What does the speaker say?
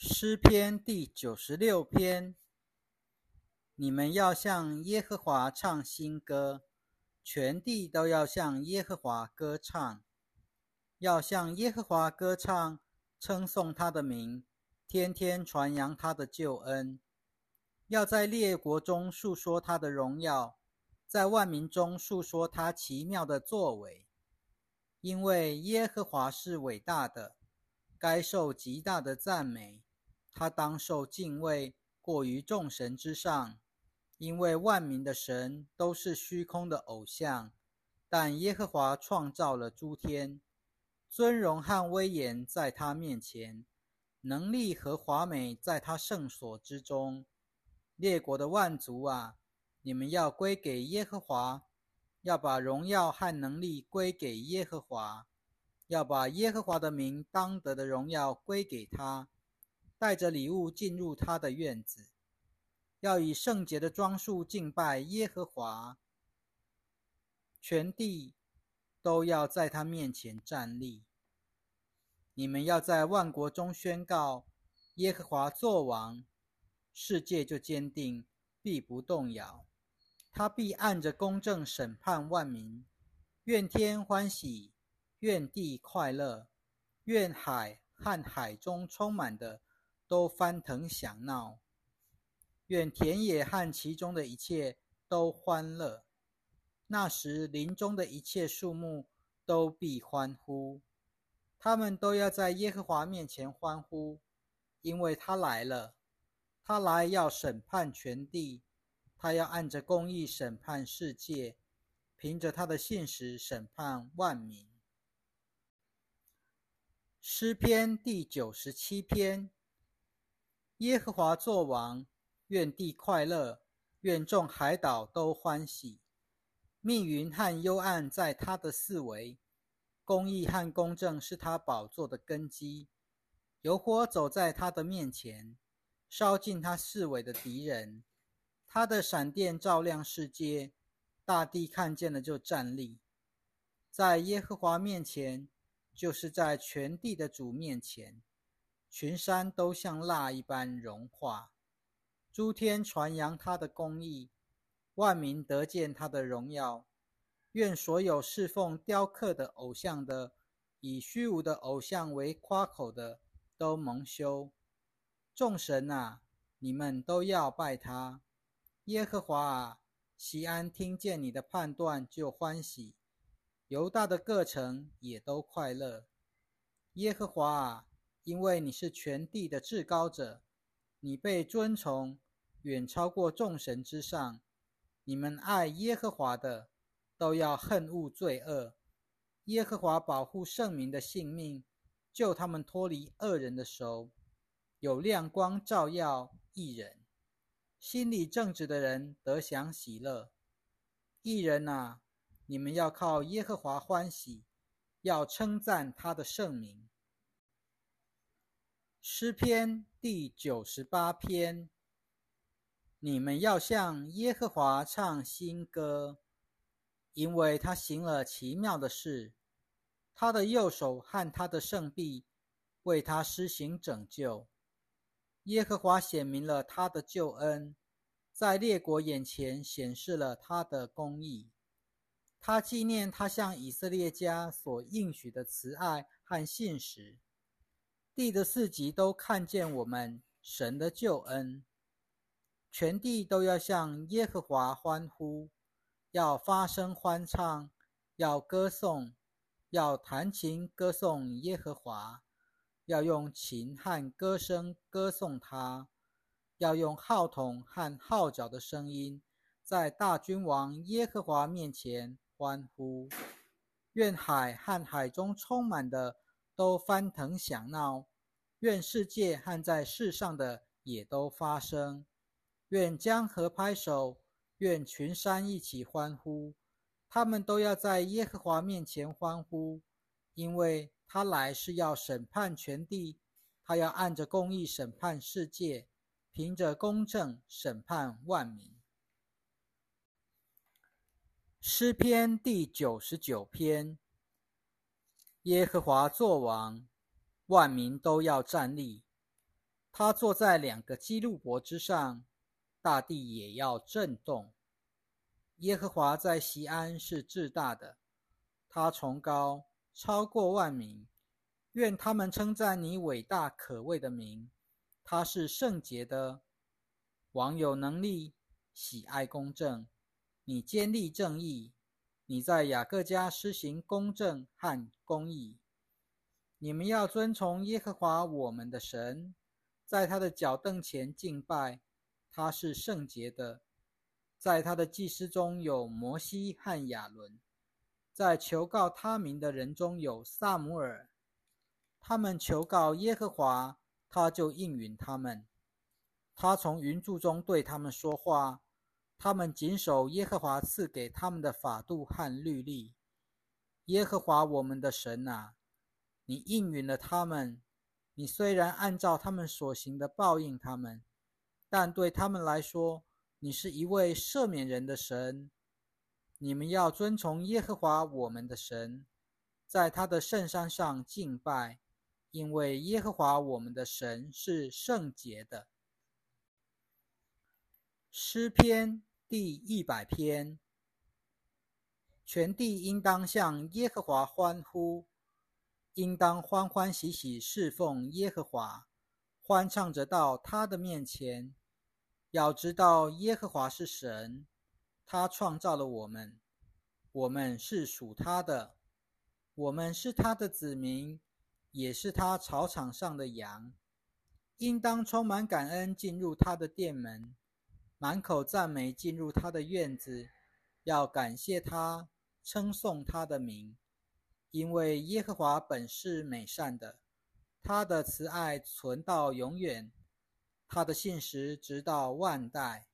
诗篇第九十六篇：你们要向耶和华唱新歌，全地都要向耶和华歌唱，要向耶和华歌唱，称颂他的名，天天传扬他的救恩，要在列国中述说他的荣耀，在万民中述说他奇妙的作为，因为耶和华是伟大的，该受极大的赞美。他当受敬畏，过于众神之上，因为万民的神都是虚空的偶像，但耶和华创造了诸天，尊荣和威严在他面前，能力和华美在他圣所之中。列国的万族啊，你们要归给耶和华，要把荣耀和能力归给耶和华，要把耶和华的名当得的荣耀归给他。带着礼物进入他的院子，要以圣洁的装束敬拜耶和华。全地都要在他面前站立。你们要在万国中宣告耶和华作王，世界就坚定，必不动摇。他必按着公正审判万民。愿天欢喜，愿地快乐，愿海和海中充满的。都翻腾响闹，愿田野和其中的一切都欢乐。那时林中的一切树木都必欢呼，他们都要在耶和华面前欢呼，因为他来了。他来要审判全地，他要按着公义审判世界，凭着他的信实审判万民。诗篇第九十七篇。耶和华作王，愿地快乐，愿众海岛都欢喜。密云和幽暗在他的四围，公义和公正是他宝座的根基。有火走在他的面前，烧尽他四围的敌人。他的闪电照亮世界，大地看见了就站立。在耶和华面前，就是在全地的主面前。群山都像蜡一般融化，诸天传扬他的公义，万民得见他的荣耀。愿所有侍奉雕刻的偶像的，以虚无的偶像为夸口的，都蒙羞。众神啊，你们都要拜他。耶和华啊，西安听见你的判断就欢喜，犹大的各城也都快乐。耶和华啊。因为你是全地的至高者，你被尊崇，远超过众神之上。你们爱耶和华的，都要恨恶罪恶。耶和华保护圣民的性命，救他们脱离恶人的手。有亮光照耀一人，心里正直的人得享喜乐。一人啊，你们要靠耶和华欢喜，要称赞他的圣名。诗篇第九十八篇：你们要向耶和华唱新歌，因为他行了奇妙的事，他的右手和他的圣臂为他施行拯救。耶和华显明了他的救恩，在列国眼前显示了他的公义。他纪念他向以色列家所应许的慈爱和信实。地的四极都看见我们神的救恩，全地都要向耶和华欢呼，要发声欢唱，要歌颂，要弹琴歌颂耶和华，要用琴和歌声歌颂他，要用号筒和号角的声音，在大君王耶和华面前欢呼。愿海和海中充满的。都翻腾响闹，愿世界和在世上的也都发声，愿江河拍手，愿群山一起欢呼，他们都要在耶和华面前欢呼，因为他来是要审判全地，他要按着公义审判世界，凭着公正审判万民。诗篇第九十九篇。耶和华作王，万民都要站立。他坐在两个基路伯之上，大地也要震动。耶和华在西安是至大的，他崇高超过万民。愿他们称赞你伟大可畏的名。他是圣洁的，王有能力，喜爱公正。你坚立正义，你在雅各家施行公正和公义。你们要遵从耶和华我们的神，在他的脚凳前敬拜。他是圣洁的，在他的祭司中有摩西和亚伦，在求告他名的人中有萨姆尔。他们求告耶和华，他就应允他们。他从云柱中对他们说话。他们谨守耶和华赐给他们的法度和律例。耶和华我们的神啊，你应允了他们。你虽然按照他们所行的报应他们，但对他们来说，你是一位赦免人的神。你们要遵从耶和华我们的神，在他的圣山上敬拜，因为耶和华我们的神是圣洁的。诗篇。第一百篇，全地应当向耶和华欢呼，应当欢欢喜喜侍奉耶和华，欢唱着到他的面前。要知道耶和华是神，他创造了我们，我们是属他的，我们是他的子民，也是他草场上的羊。应当充满感恩进入他的殿门。满口赞美进入他的院子，要感谢他，称颂他的名，因为耶和华本是美善的，他的慈爱存到永远，他的信实直到万代。